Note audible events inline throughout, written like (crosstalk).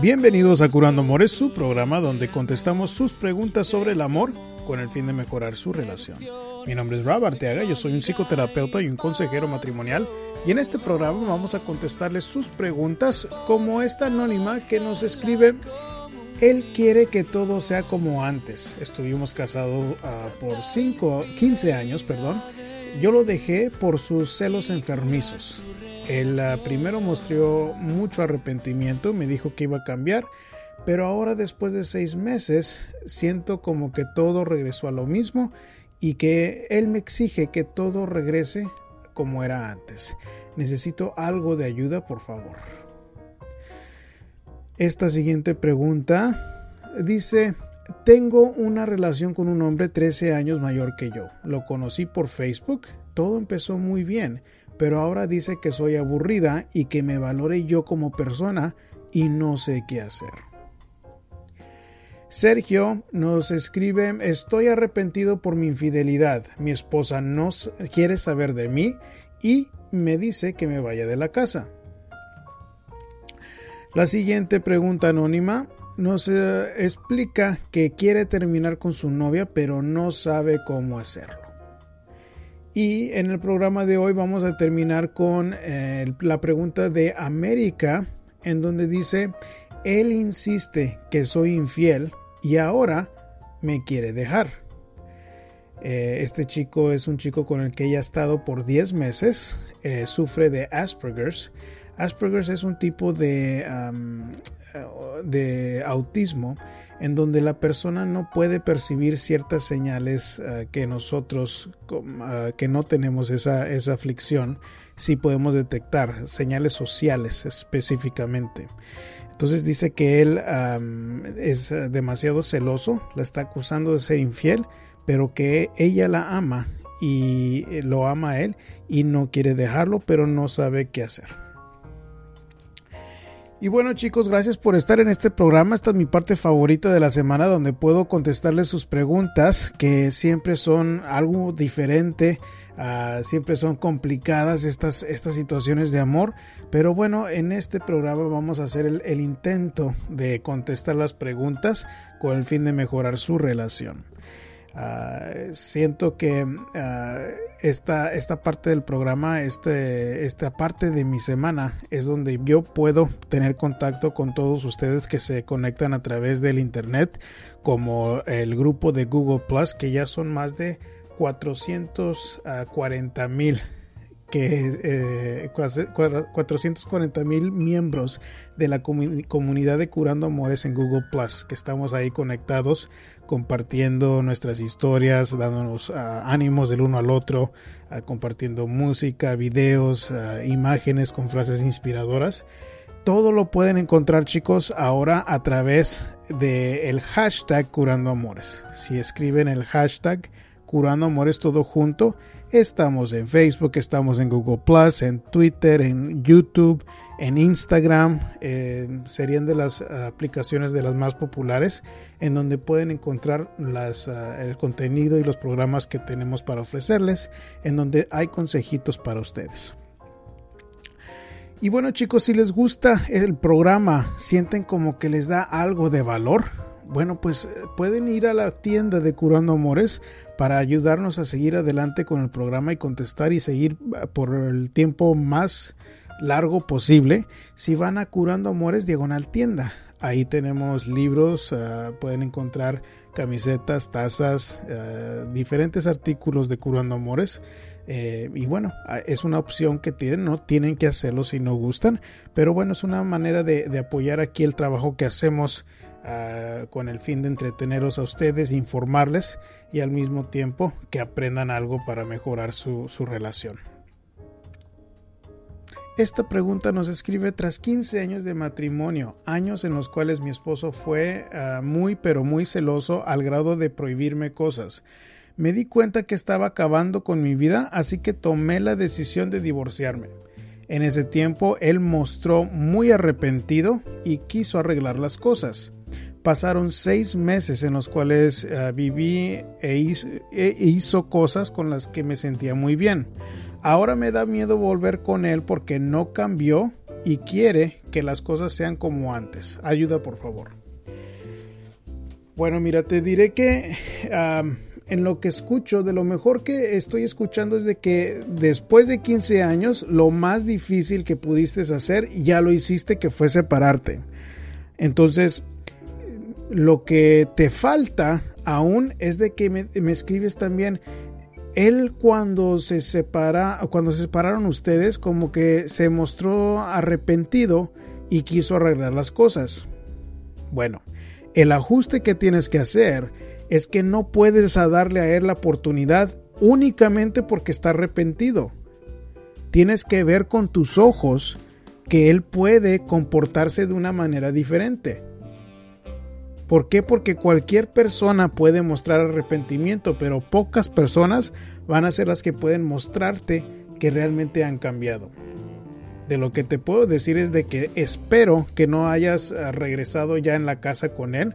Bienvenidos a Curando Amores, su programa donde contestamos sus preguntas sobre el amor con el fin de mejorar su relación. Mi nombre es Rob Arteaga, yo soy un psicoterapeuta y un consejero matrimonial y en este programa vamos a contestarles sus preguntas como esta anónima que nos escribe él quiere que todo sea como antes. Estuvimos casados ah, por 5, 15 años, perdón. Yo lo dejé por sus celos enfermizos. Ah, primero mostró mucho arrepentimiento, me dijo que iba a cambiar, pero ahora después de seis meses siento como que todo regresó a lo mismo y que Él me exige que todo regrese como era antes. Necesito algo de ayuda, por favor. Esta siguiente pregunta dice, tengo una relación con un hombre 13 años mayor que yo. Lo conocí por Facebook, todo empezó muy bien, pero ahora dice que soy aburrida y que me valore yo como persona y no sé qué hacer. Sergio nos escribe, estoy arrepentido por mi infidelidad. Mi esposa no quiere saber de mí y me dice que me vaya de la casa. La siguiente pregunta anónima nos eh, explica que quiere terminar con su novia pero no sabe cómo hacerlo. Y en el programa de hoy vamos a terminar con eh, la pregunta de América en donde dice, él insiste que soy infiel y ahora me quiere dejar. Eh, este chico es un chico con el que ella ha estado por 10 meses, eh, sufre de Asperger's. Asperger's es un tipo de, de autismo en donde la persona no puede percibir ciertas señales eh, que nosotros que no tenemos esa, esa aflicción sí podemos detectar, señales sociales específicamente. Entonces dice que él es demasiado celoso, la está acusando de ser infiel, pero que ella la ama y eh, lo ama a él y no quiere dejarlo, pero no sabe qué hacer. Y bueno chicos, gracias por estar en este programa. Esta es mi parte favorita de la semana donde puedo contestarles sus preguntas que siempre son algo diferente, uh, siempre son complicadas estas, estas situaciones de amor. Pero bueno, en este programa vamos a hacer el intento de contestar las preguntas con el fin de mejorar su relación. Uh, siento que uh, esta, esta parte del programa, este, esta parte de mi semana es donde yo puedo tener contacto con todos ustedes que se conectan a través del internet, como el grupo de Google Plus, que ya son más de 440 mil que eh, 440 mil miembros de la comunidad de Curando Amores en Google Plus, que estamos ahí conectados, compartiendo nuestras historias, dándonos uh, ánimos del uno al otro, uh, compartiendo música, videos, uh, imágenes con frases inspiradoras. Todo lo pueden encontrar chicos ahora a través del hashtag Curando Amores. Si escriben el hashtag Curando Amores todo junto, Estamos en Facebook, estamos en Google Plus, en Twitter, en YouTube, en Instagram. Eh, serían de las aplicaciones de las más populares en donde pueden encontrar uh, el contenido y los programas que tenemos para ofrecerles, en donde hay consejitos para ustedes. Y bueno chicos, si les gusta el programa, sienten como que les da algo de valor, bueno, pues eh, pueden ir a la tienda de Curando Amores para ayudarnos a seguir adelante con el programa y contestar y seguir ah, por el tiempo más largo posible. Si van a Curando Amores Diagonal Tienda, ahí tenemos libros, uh, pueden encontrar camisetas, tazas, uh, diferentes artículos de Curando Amores. Eh, y bueno, es una opción que tienen, no tienen que hacerlo si no gustan, pero bueno, es una manera de apoyar aquí el trabajo que hacemos uh, con el fin de entreteneros a ustedes, informarles y al mismo tiempo que aprendan algo para mejorar su, relación. Esta pregunta nos escribe tras 15 años de matrimonio, años en los cuales mi esposo fue uh, muy pero muy celoso al grado de prohibirme cosas. me di cuenta que estaba acabando con mi vida, así que tomé la decisión de divorciarme. En ese tiempo él mostró muy arrepentido y quiso arreglar las cosas. Pasaron seis meses en los cuales uh, viví e hizo, e hizo cosas con las que me sentía muy bien. Ahora me da miedo volver con él porque no cambió y quiere que las cosas sean como antes. Ayuda por favor. Bueno, mira, te diré que en lo que escucho, de lo mejor que estoy escuchando es de que después de 15 años, lo más difícil que pudiste hacer, ya lo hiciste, que fue separarte. Entonces, lo que te falta aún es de que me, me escribes también. Él cuando se separa, cuando se separaron ustedes, como que se mostró arrepentido y quiso arreglar las cosas. Bueno, el ajuste que tienes que hacer es que no puedes darle a él la oportunidad únicamente porque está arrepentido. Tienes que ver con tus ojos que él puede comportarse de una manera diferente. ¿Por qué? Porque cualquier persona puede mostrar arrepentimiento, pero pocas personas van a ser las que pueden mostrarte que realmente han cambiado. De lo que te puedo decir es de que espero que no hayas ah, regresado ya en la casa con él.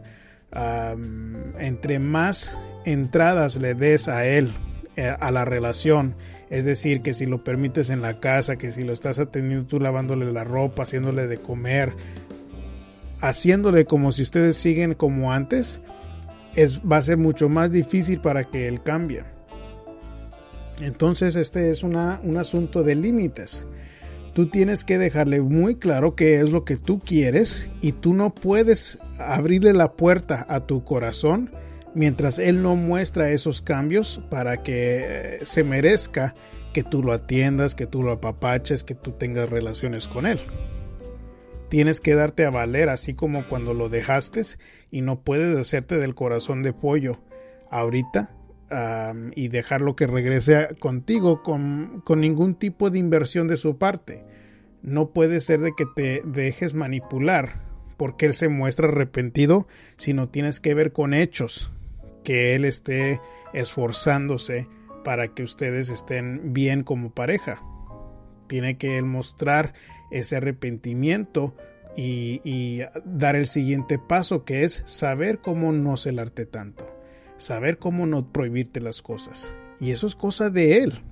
Entre más entradas le des a él, eh, a la relación, es decir, que si lo permites en la casa, que si lo estás atendiendo tú lavándole la ropa, haciéndole de comer, haciéndole como si ustedes siguen como antes, es, va a ser mucho más difícil para que él cambie. Entonces este es un asunto de límites. Tú tienes que dejarle muy claro qué es lo que tú quieres y tú no puedes abrirle la puerta a tu corazón mientras él no muestra esos cambios para que eh, se merezca que tú lo atiendas, que tú lo apapaches, que tú tengas relaciones con él. Tienes que darte a valer así como cuando lo dejaste y no puedes hacerte del corazón de pollo. Ahorita y dejarlo que regrese contigo con, con ningún tipo de inversión de su parte. No puede ser de que te dejes manipular porque él se muestra arrepentido, sino tienes que ver con hechos, que él esté esforzándose para que ustedes estén bien como pareja. Tiene que él mostrar ese arrepentimiento y, y, dar el siguiente paso que es saber cómo no celarte tanto, saber cómo no prohibirte las cosas. Y eso es cosa de él.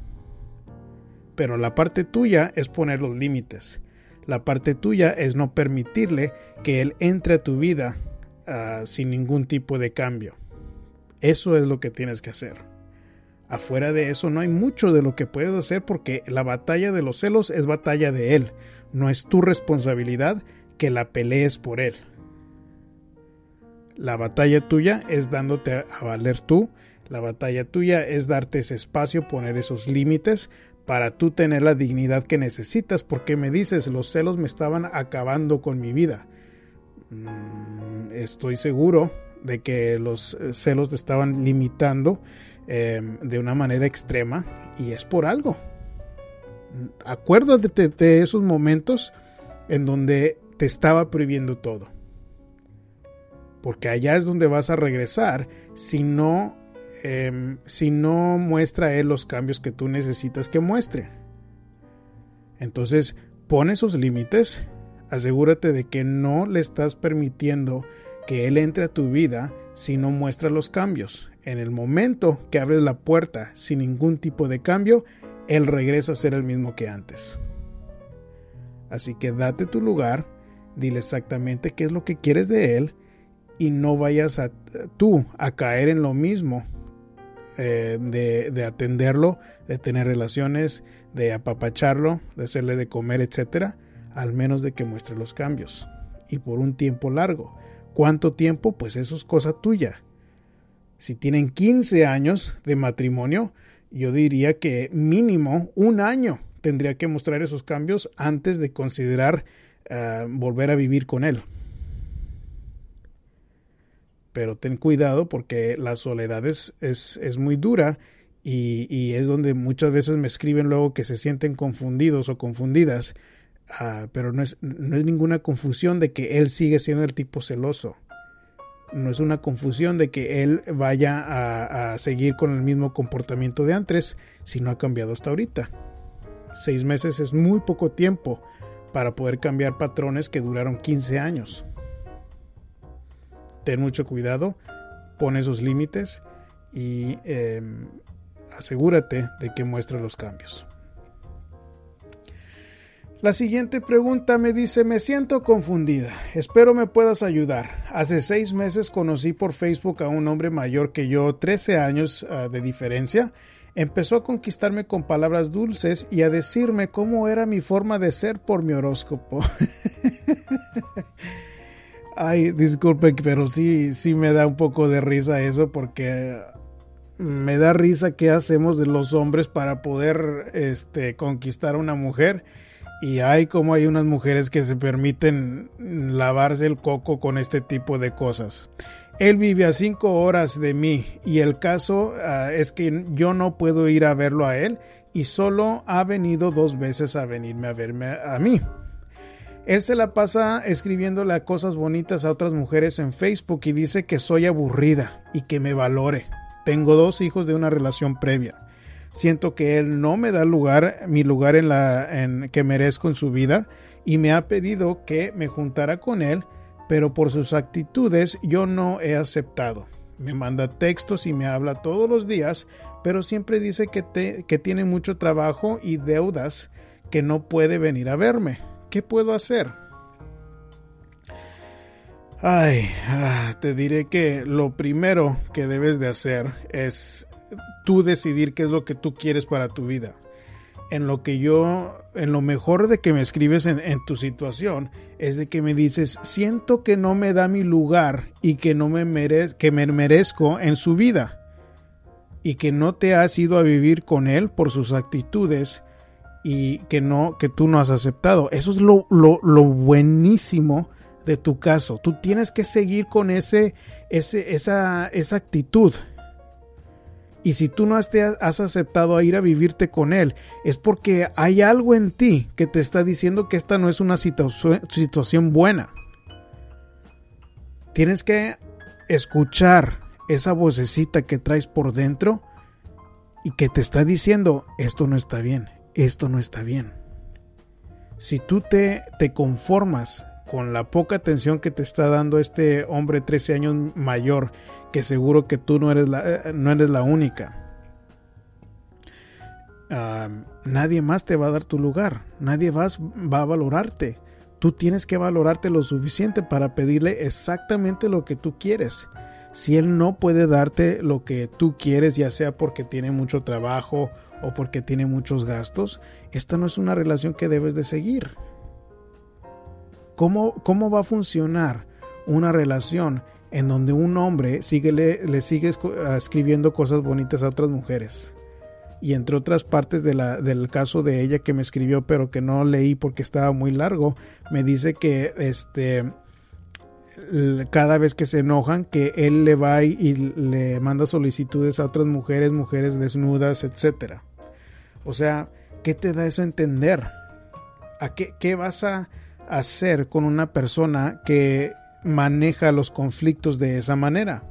Pero la parte tuya es poner los límites. La parte tuya es no permitirle que él entre a tu vida uh, sin ningún tipo de cambio. Eso es lo que tienes que hacer. Afuera de eso no hay mucho de lo que puedes hacer porque la batalla de los celos es batalla de él no es tu responsabilidad que la pelees por él. La batalla tuya es dándote a valer tú. La batalla tuya es darte ese espacio, poner esos límites para tú tener la dignidad que necesitas. Porque me dices, los celos me estaban acabando con mi vida. Mm, estoy seguro de que los eh, celos te estaban limitando eh, de una manera extrema y es por algo acuérdate de esos momentos en donde te estaba prohibiendo todo. Porque allá es donde vas a regresar si no, eh, si no muestra él los cambios que tú necesitas que muestre. Entonces, pon esos límites, asegúrate de que no le estás permitiendo que él entre a tu vida si no muestra los cambios. En el momento que abres la puerta sin ningún tipo de cambio, él regresa a ser el mismo que antes. Así que date tu lugar, dile exactamente qué es lo que quieres de él y no vayas a tú a caer en lo mismo eh, de, de, atenderlo, de tener relaciones, de apapacharlo, de hacerle de comer, etcétera, al menos de que muestre los cambios y por un tiempo largo. ¿Cuánto tiempo? Pues eso es cosa tuya. Si tienen 15 años de matrimonio, yo diría que mínimo un año tendría que mostrar esos cambios antes de considerar uh, volver a vivir con él. Pero ten cuidado porque la soledad es, es, muy dura y, y, es donde muchas veces me escriben luego que se sienten confundidos o confundidas. Uh, pero no es, no es ninguna confusión de que él sigue siendo el tipo celoso. No es una confusión de que él vaya a, a seguir con el mismo comportamiento de antes si no ha cambiado hasta ahorita. Seis meses es muy poco tiempo para poder cambiar patrones que duraron 15 años. Ten mucho cuidado, pon esos límites y eh, asegúrate de que muestre los cambios. La siguiente pregunta me dice, me siento confundida, espero me puedas ayudar. Hace seis meses conocí por Facebook a un hombre mayor que yo, 13 años uh, de diferencia. Empezó a conquistarme con palabras dulces y a decirme cómo era mi forma de ser por mi horóscopo. (laughs) Ay, disculpe, pero sí, sí me da un poco de risa eso porque me da risa qué hacemos de los hombres para poder este, conquistar a una mujer y hay como hay unas mujeres que se permiten lavarse el coco con este tipo de cosas. Él vive a cinco horas de mí y el caso uh, es que yo no puedo ir a verlo a él y solo ha venido dos veces a venirme a verme a mí. Él se la pasa escribiéndole cosas bonitas a otras mujeres en Facebook y dice que soy aburrida y que me valore. Tengo dos hijos de una relación previa. Siento que él no me da lugar, mi lugar en la en, que merezco en su vida y me ha pedido que me juntara con él, pero por sus actitudes yo no he aceptado. Me manda textos y me habla todos los días, pero siempre dice que, te, que tiene mucho trabajo y deudas que no puede venir a verme. ¿Qué puedo hacer? Ay, ah, te diré que lo primero que debes de hacer es tú decidir qué es lo que tú quieres para tu vida. En lo que yo, en lo mejor de que me escribes en, tu situación, es de que me dices, siento que no me da mi lugar y que no me, que me merezco en su vida. Y que no te has ido a vivir con él por sus actitudes y que no, que tú no has aceptado. Eso es lo, lo, lo buenísimo de tu caso. Tú tienes que seguir con ese, ese, esa, esa actitud. Y si tú no has, te has aceptado a ir a vivirte con él, es porque hay algo en ti que te está diciendo que esta no es una situa situación buena. Tienes que escuchar esa vocecita que traes por dentro y que te está diciendo esto no está bien, esto no está bien. Si tú te, te conformas con la poca atención que te está dando este hombre 13 años mayor que seguro que tú no eres la, eh, no eres la única. Nadie más te va a dar tu lugar, nadie más va a valorarte. Tú tienes que valorarte lo suficiente para pedirle exactamente lo que tú quieres. Si él no puede darte lo que tú quieres, ya sea porque tiene mucho trabajo o porque tiene muchos gastos, esta no es una relación que debes de seguir. ¿Cómo, cómo va a funcionar una relación en donde un hombre sigue, le, le sigue ah, escribiendo cosas bonitas a otras mujeres. Y entre otras partes de del caso de ella que me escribió, pero que no leí porque estaba muy largo, me dice que este cada vez que se enojan, que él le va y, y le manda solicitudes a otras mujeres, mujeres desnudas, etcétera. O sea, ¿qué te da eso a entender? ¿A qué, qué vas a hacer con una persona que maneja los conflictos de esa manera.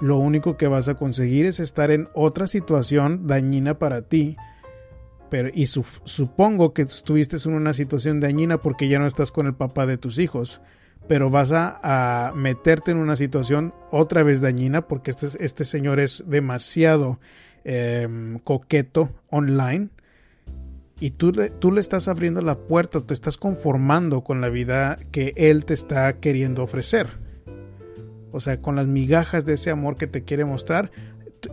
Lo único que vas a conseguir es estar en otra situación dañina para ti. Pero, y su, supongo que estuviste en una situación dañina porque ya no estás con el papá de tus hijos. Pero vas a, a meterte en una situación otra vez dañina porque este, este señor es demasiado eh, coqueto online y tú, tú le estás abriendo la puerta, te estás conformando con la vida que él te está queriendo ofrecer. O sea, con las migajas de ese amor que te quiere mostrar,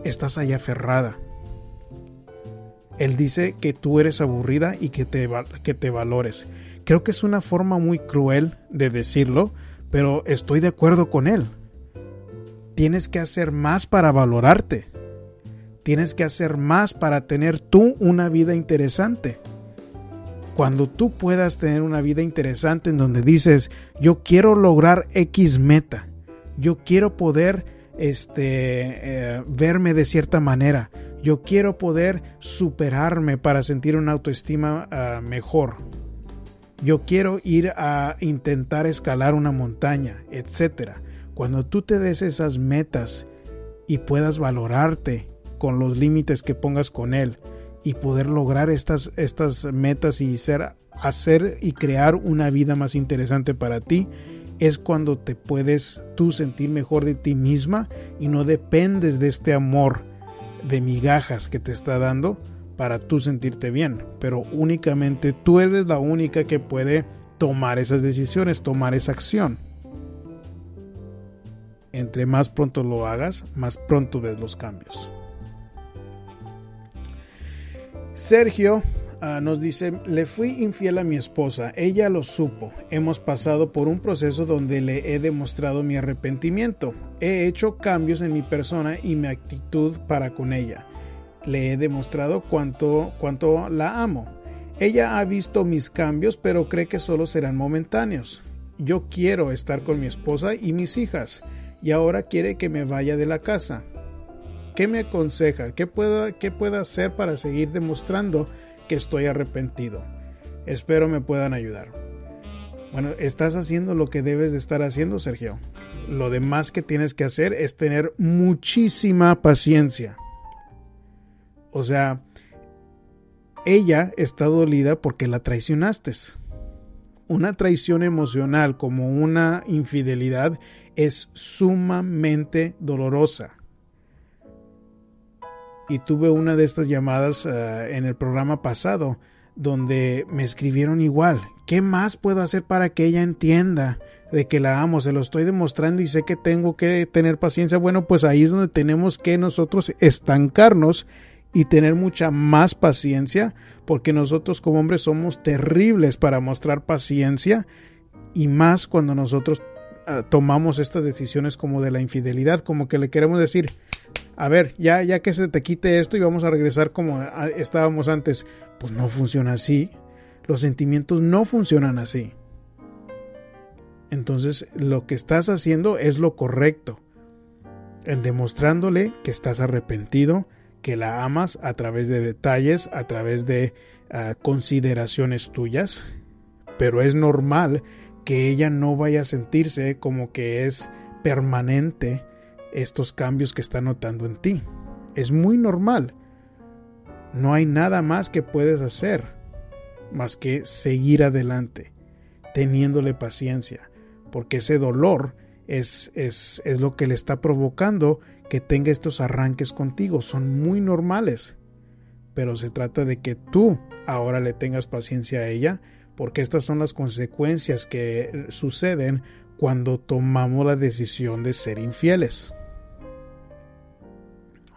estás ahí aferrada. Él dice que tú eres aburrida y que te, que te valores. Creo que es una forma muy cruel de decirlo, pero estoy de acuerdo con él. Tienes que hacer más para valorarte. Tienes que hacer más para tener tú una vida interesante. Cuando tú puedas tener una vida interesante en donde dices, yo quiero lograr X meta, yo quiero poder este, eh, verme de cierta manera, yo quiero poder superarme para sentir una autoestima uh, mejor. Yo quiero ir a intentar escalar una montaña, etcétera Cuando tú te des esas metas y puedas valorarte con los límites que pongas con él y poder lograr estas, estas metas y ser, hacer y crear una vida más interesante para ti, es cuando te puedes tú sentir mejor de ti misma y no dependes de este amor de migajas que te está dando para tú sentirte bien. Pero únicamente tú eres la única que puede tomar esas decisiones, tomar esa acción. Entre más pronto lo hagas, más pronto ves los cambios. Sergio Ah, nos dice, le fui infiel a mi esposa, ella lo supo, hemos pasado por un proceso donde le he demostrado mi arrepentimiento, he hecho cambios en mi persona y mi actitud para con ella, le he demostrado cuánto, cuánto la amo. Ella ha visto mis cambios pero cree que solo serán momentáneos. Yo quiero estar con mi esposa y mis hijas y ahora quiere que me vaya de la casa. ¿Qué me aconseja? ¿Qué puedo, qué hacer para seguir demostrando que estoy arrepentido. Espero me puedan ayudar. Bueno, estás haciendo lo que debes de estar haciendo, Sergio. Lo demás que tienes que hacer es tener muchísima paciencia. O sea, ella está dolida porque la traicionaste. Una traición emocional como una infidelidad es sumamente dolorosa y tuve una de estas llamadas eh, en el programa pasado donde me escribieron igual. ¿Qué más puedo hacer para que ella entienda de que la amo? Se lo estoy demostrando y sé que tengo que tener paciencia. Bueno, pues ahí es donde tenemos que nosotros estancarnos y tener mucha más paciencia porque nosotros como hombres somos terribles para mostrar paciencia y más cuando nosotros eh, tomamos estas decisiones como de la infidelidad, como que le queremos decir, a ver, ya, ya que se te quite esto y vamos a regresar como estábamos antes, pues no funciona así. Los sentimientos no funcionan así. Entonces lo que estás haciendo es lo correcto. En demostrándole que estás arrepentido, que la amas a través de detalles, a través de ah, consideraciones tuyas. Pero es normal que ella no vaya a sentirse como que es permanente estos cambios que está notando en ti. Es muy normal. No hay nada más que puedes hacer más que seguir adelante, teniéndole paciencia, porque ese dolor es, es, es lo que le está provocando que tenga estos arranques contigo. Son muy normales. Pero se trata de que tú ahora le tengas paciencia a ella, porque estas son las consecuencias que suceden cuando tomamos la decisión de ser infieles.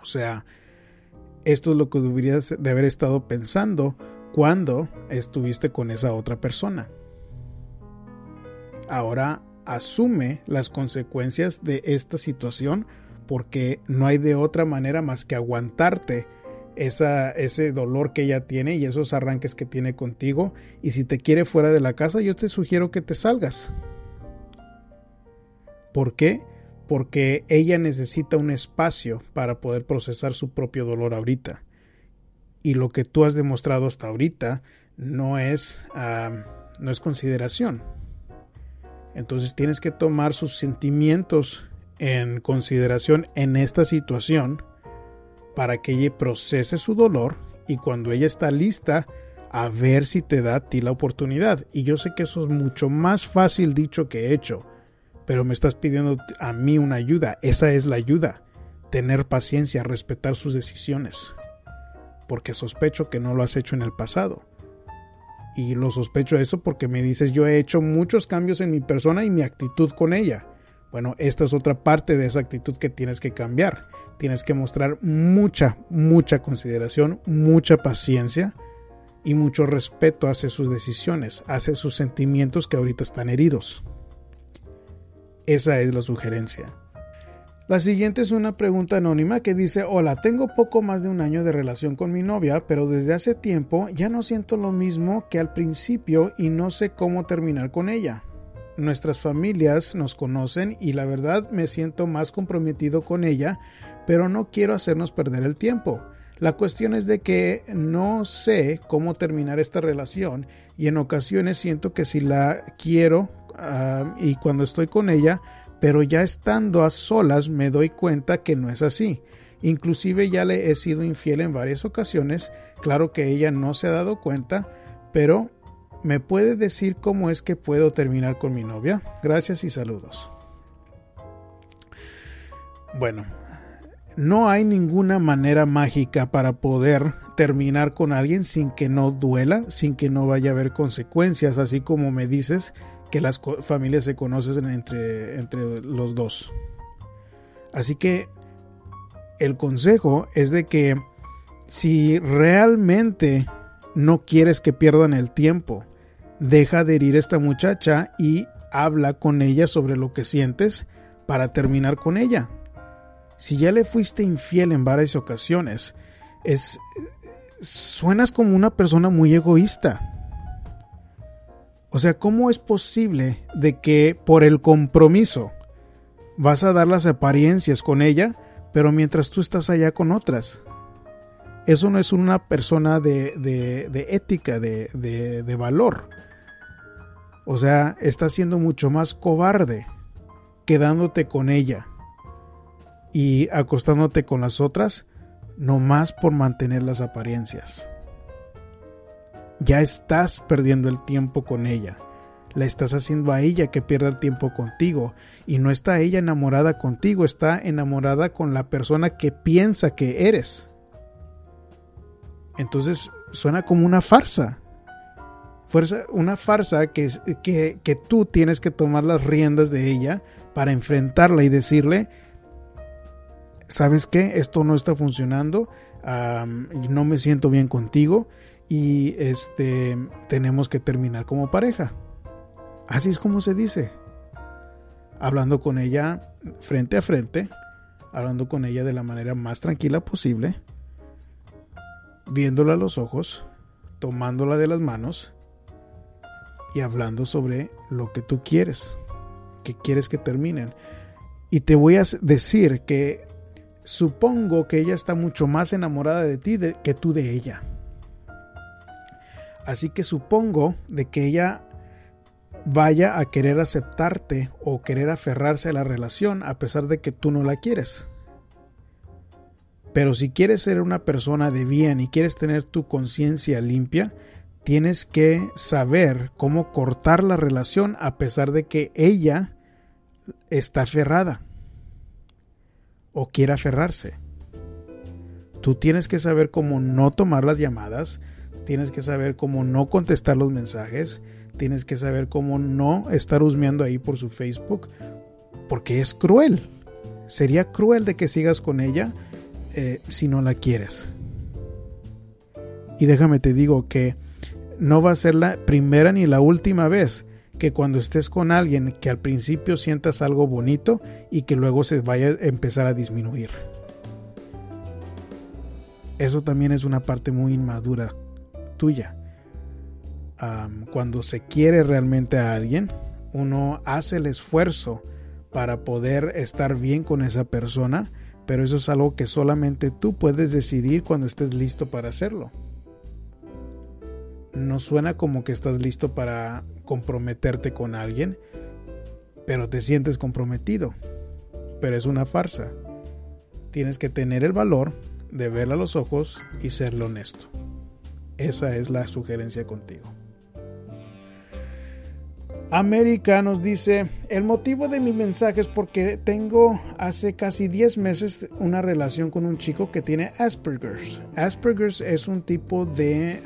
O sea, esto es lo que deberías de haber estado pensando cuando estuviste con esa otra persona. Ahora asume las consecuencias de esta situación porque no hay de otra manera más que aguantarte esa, ese dolor que ella tiene y esos arranques que tiene contigo. Y si te quiere fuera de la casa, yo te sugiero que te salgas. ¿Por qué? Porque ella necesita un espacio para poder procesar su propio dolor ahorita. Y lo que tú has demostrado hasta ahorita no es, no es consideración. Entonces tienes que tomar sus sentimientos en consideración en esta situación para que ella procese su dolor y cuando ella está lista a ver si te da a ti la oportunidad. Y yo sé que eso es mucho más fácil dicho que hecho pero me estás pidiendo a mí una ayuda. Esa es la ayuda. Tener paciencia, respetar sus decisiones. Porque sospecho que no lo has hecho en el pasado. Y lo sospecho eso porque me dices yo he hecho muchos cambios en mi persona y mi actitud con ella. Bueno, esta es otra parte de esa actitud que tienes que cambiar. Tienes que mostrar mucha, mucha consideración, mucha paciencia y mucho respeto hacia sus decisiones, hacia sus sentimientos que ahorita están heridos. Esa es la sugerencia. La siguiente es una pregunta anónima que dice, hola, tengo poco más de un año de relación con mi novia, pero desde hace tiempo ya no siento lo mismo que al principio y no sé cómo terminar con ella. Nuestras familias nos conocen y la verdad me siento más comprometido con ella, pero no quiero hacernos perder el tiempo. La cuestión es de que no sé cómo terminar esta relación y en ocasiones siento que si la quiero y cuando estoy con ella pero ya estando a solas me doy cuenta que no es así. Inclusive ya le he sido infiel en varias ocasiones, claro que ella no se ha dado cuenta, pero ¿me puede decir cómo es que puedo terminar con mi novia? Gracias y saludos. Bueno, no hay ninguna manera mágica para poder terminar con alguien sin que no duela, sin que no vaya a haber consecuencias, así como me dices que las familias se conocen entre, entre los dos. Así que el consejo es de que si realmente no quieres que pierdan el tiempo, deja de herir a esta muchacha y habla con ella sobre lo que sientes para terminar con ella si ya le fuiste infiel en varias ocasiones, es suenas como una persona muy egoísta. O sea, ¿cómo es posible de que por el compromiso vas a dar las apariencias con ella, pero mientras tú estás allá con otras? Eso no es una persona de, de, ética, de, de valor. O sea, estás siendo mucho más cobarde quedándote con ella y acostándote con las otras, no más por mantener las apariencias. Ya estás perdiendo el tiempo con ella. La estás haciendo a ella que pierda el tiempo contigo. Y no está ella enamorada contigo, está enamorada con la persona que piensa que eres. Entonces suena como una farsa. Fuerza, una farsa que, que, que tú tienes que tomar las riendas de ella para enfrentarla y decirle, ¿sabes qué? Esto no está funcionando, no me siento bien contigo y este tenemos que terminar como pareja. Así es como se dice. Hablando con ella frente a frente, hablando con ella de la manera más tranquila posible, viéndola a los ojos, tomándola de las manos y hablando sobre lo que tú quieres, que quieres que terminen. Y te voy a decir que supongo que ella está mucho más enamorada de ti que tú de ella. Así que supongo de que ella vaya a querer aceptarte o querer aferrarse a la relación a pesar de que tú no la quieres. Pero si quieres ser una persona de bien y quieres tener tu conciencia limpia, tienes que saber cómo cortar la relación a pesar de que ella está aferrada o quiere aferrarse. Tú tienes que saber cómo no tomar las llamadas, tienes que saber cómo no contestar los mensajes, tienes que saber cómo no estar husmeando ahí por su Facebook, porque es cruel. Sería cruel de que sigas con ella eh, si no la quieres. Y déjame te digo que no va a ser la primera ni la última vez que cuando estés con alguien que al principio sientas algo bonito y que luego se vaya a empezar a disminuir. Eso también es una parte muy inmadura tuya. cuando se quiere realmente a alguien, uno hace el esfuerzo para poder estar bien con esa persona, pero eso es algo que solamente tú puedes decidir cuando estés listo para hacerlo no suena como que estás listo para comprometerte con alguien, pero te sientes comprometido. Pero es una farsa. Tienes que tener el valor de verla a los ojos y serle honesto. Esa es la sugerencia contigo. América nos dice, el motivo de mi mensaje es porque tengo hace casi 10 meses una relación con un chico que tiene Asperger's. Asperger's es un tipo de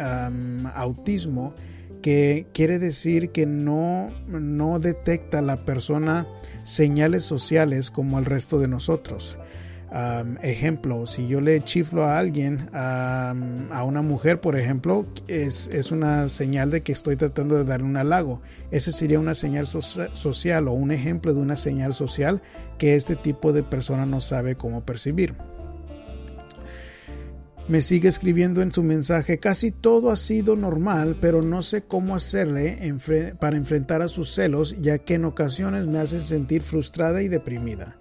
autismo que quiere decir que no, no detecta la persona señales sociales como el resto de nosotros ejemplo, si yo le chiflo a alguien, a una mujer, por ejemplo, es, es, una señal de que estoy tratando de darle un halago. Ese sería una señal social o un ejemplo de una señal social que este tipo de persona no sabe cómo percibir. Me sigue escribiendo en su mensaje, casi todo ha sido normal, pero no sé cómo hacerle para enfrentar a sus celos, ya que en ocasiones me hace sentir frustrada y deprimida.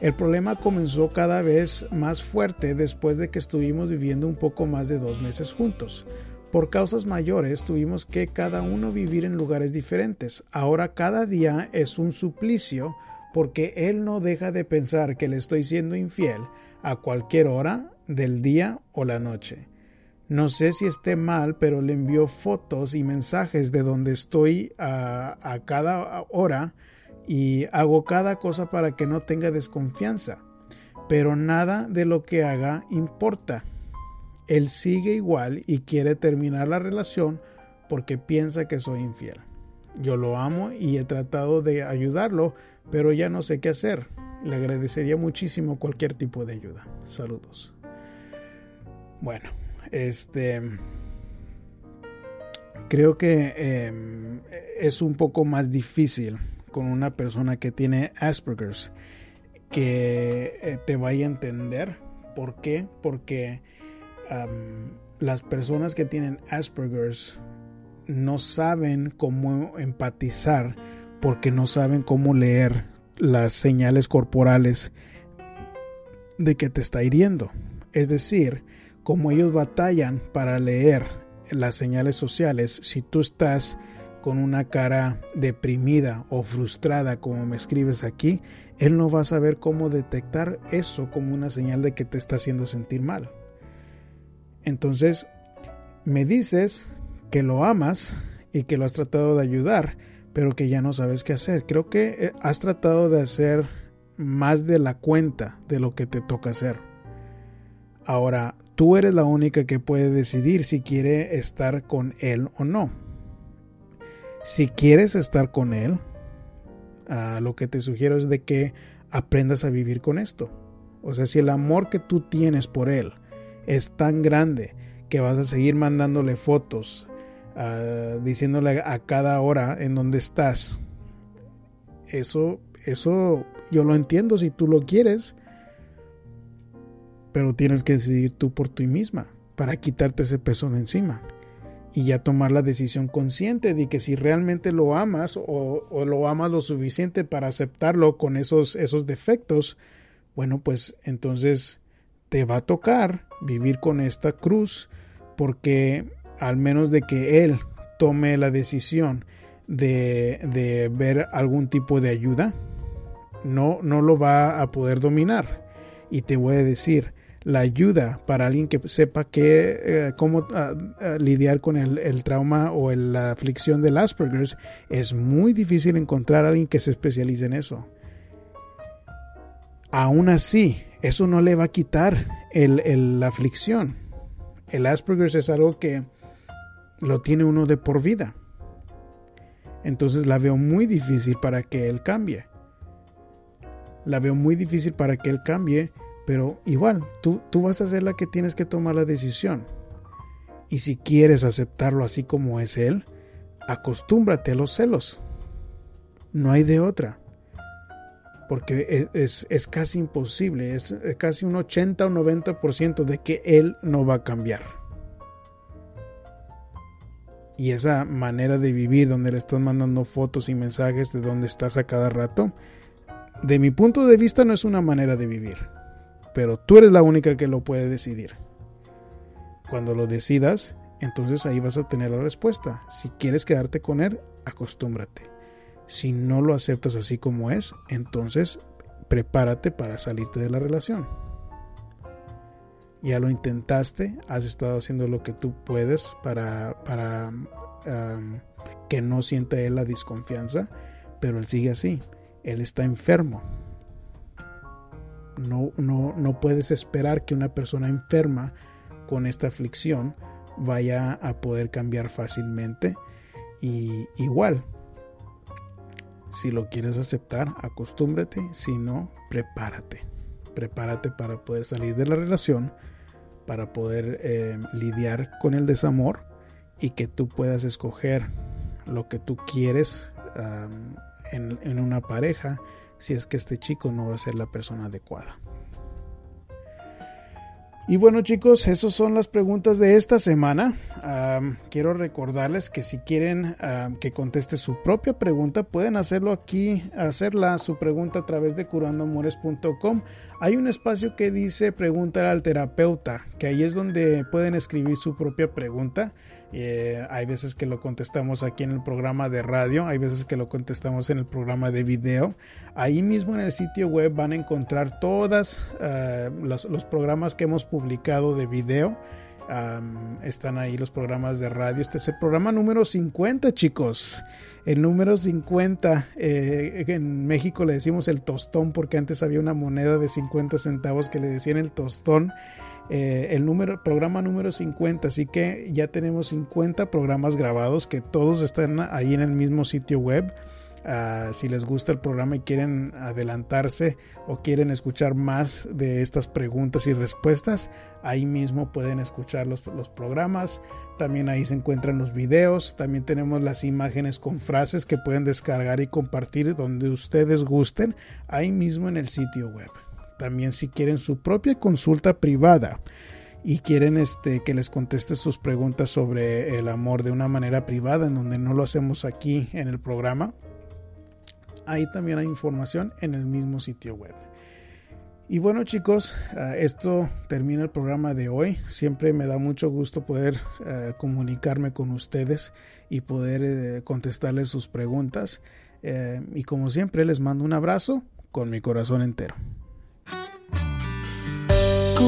El problema comenzó cada vez más fuerte después de que estuvimos viviendo un poco más de dos meses juntos. Por causas mayores tuvimos que cada uno vivir en lugares diferentes. Ahora cada día es un suplicio porque él no deja de pensar que le estoy siendo infiel a cualquier hora del día o la noche. No sé si esté mal, pero le envío fotos y mensajes de donde estoy a, a cada hora y hago cada cosa para que no tenga desconfianza. Pero nada de lo que haga importa. Él sigue igual y quiere terminar la relación porque piensa que soy infiel. Yo lo amo y he tratado de ayudarlo, pero ya no sé qué hacer. Le agradecería muchísimo cualquier tipo de ayuda. Saludos. Bueno, este creo que em, es un poco más difícil con una persona que tiene Asperger's que eh, te vaya a entender. ¿Por qué? Porque las personas que tienen Asperger's no saben cómo empatizar porque no saben cómo leer las señales corporales de que te está hiriendo. Es decir, como ellos batallan para leer las señales sociales, si tú estás con una cara deprimida o frustrada como me escribes aquí, él no va a saber cómo detectar eso como una señal de que te está haciendo sentir mal. Entonces, me dices que lo amas y que lo has tratado de ayudar, pero que ya no sabes qué hacer. Creo que eh, has tratado de hacer más de la cuenta de lo que te toca hacer. Ahora, tú eres la única que puede decidir si quiere estar con él o no. Si quieres estar con él, ah, lo que te sugiero es de que aprendas a vivir con esto. O sea, si el amor que tú tienes por él es tan grande que vas a seguir mandándole fotos, diciéndole a cada hora en dónde estás. Eso, eso yo lo entiendo si tú lo quieres, pero tienes que decidir tú por ti misma para quitarte ese peso de encima y ya tomar la decisión consciente de que si realmente lo amas o, lo amas lo suficiente para aceptarlo con esos, esos defectos, bueno, pues entonces te va a tocar vivir con esta cruz porque al menos de que él tome la decisión de, de ver algún tipo de ayuda, no, no lo va a poder dominar. Y te voy a decir, la ayuda para alguien que sepa que, eh, cómo ah, ah, lidiar con el, trauma o la aflicción del Asperger's, es muy difícil encontrar a alguien que se especialice en eso. Aún así, eso no le va a quitar el, la aflicción. El Asperger's es algo que lo tiene uno de por vida. Entonces la veo muy difícil para que él cambie. La veo muy difícil para que él cambie, pero igual, tú, tú vas a ser la que tienes que tomar la decisión. Y si quieres aceptarlo así como es él, acostúmbrate a los celos. No hay de otra. Porque es, es, es casi imposible, es, es casi un 80 o 90% de que él no va a cambiar y esa manera de vivir donde le estás mandando fotos y mensajes de dónde estás a cada rato, de mi punto de vista no es una manera de vivir, pero tú eres la única que lo puede decidir. Cuando lo decidas, entonces ahí vas a tener la respuesta. Si quieres quedarte con él, acostúmbrate. Si no lo aceptas así como es, entonces prepárate para salirte de la relación. Ya lo intentaste, has estado haciendo lo que tú puedes para, para que no sienta él la desconfianza, pero él sigue así. Él está enfermo. No, no, no puedes esperar que una persona enferma con esta aflicción vaya a poder cambiar fácilmente. Y igual, si lo quieres aceptar, acostúmbrate. Si no, prepárate. Prepárate para poder salir de la relación para poder eh, lidiar con el desamor y que tú puedas escoger lo que tú quieres en, en una pareja si es que este chico no va a ser la persona adecuada. Y bueno chicos, esas son las preguntas de esta semana. quiero recordarles que si quieren que conteste su propia pregunta, pueden hacerlo aquí, hacerla su pregunta a través de curandoamores.com. Hay un espacio que dice preguntar al terapeuta, que ahí es donde pueden escribir su propia pregunta. Eh, hay veces que lo contestamos aquí en el programa de radio, hay veces que lo contestamos en el programa de video. Ahí mismo en el sitio web van a encontrar todos eh, los, programas que hemos publicado de video están ahí los programas de radio. Este es el programa número 50, chicos. El número 50, eh, en México le decimos el tostón porque antes había una moneda de 50 centavos que le decían el tostón. Eh, el número, programa número 50, así que ya tenemos 50 programas grabados que todos están ahí en el mismo sitio web. Ah, si les gusta el programa y quieren adelantarse o quieren escuchar más de estas preguntas y respuestas, ahí mismo pueden escuchar los, los, programas. También ahí se encuentran los videos. También tenemos las imágenes con frases que pueden descargar y compartir donde ustedes gusten, ahí mismo en el sitio web. También si quieren su propia consulta privada y quieren este que les conteste sus preguntas sobre el amor de una manera privada en donde no lo hacemos aquí en el programa ahí también hay información en el mismo sitio web. Y bueno chicos, ah, esto termina el programa de hoy. Siempre me da mucho gusto poder ah, comunicarme con ustedes y poder eh, contestarles sus preguntas. Eh, y como siempre les mando un abrazo con mi corazón entero.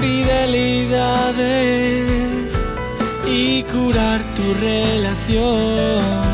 infidelidades y curar tu relación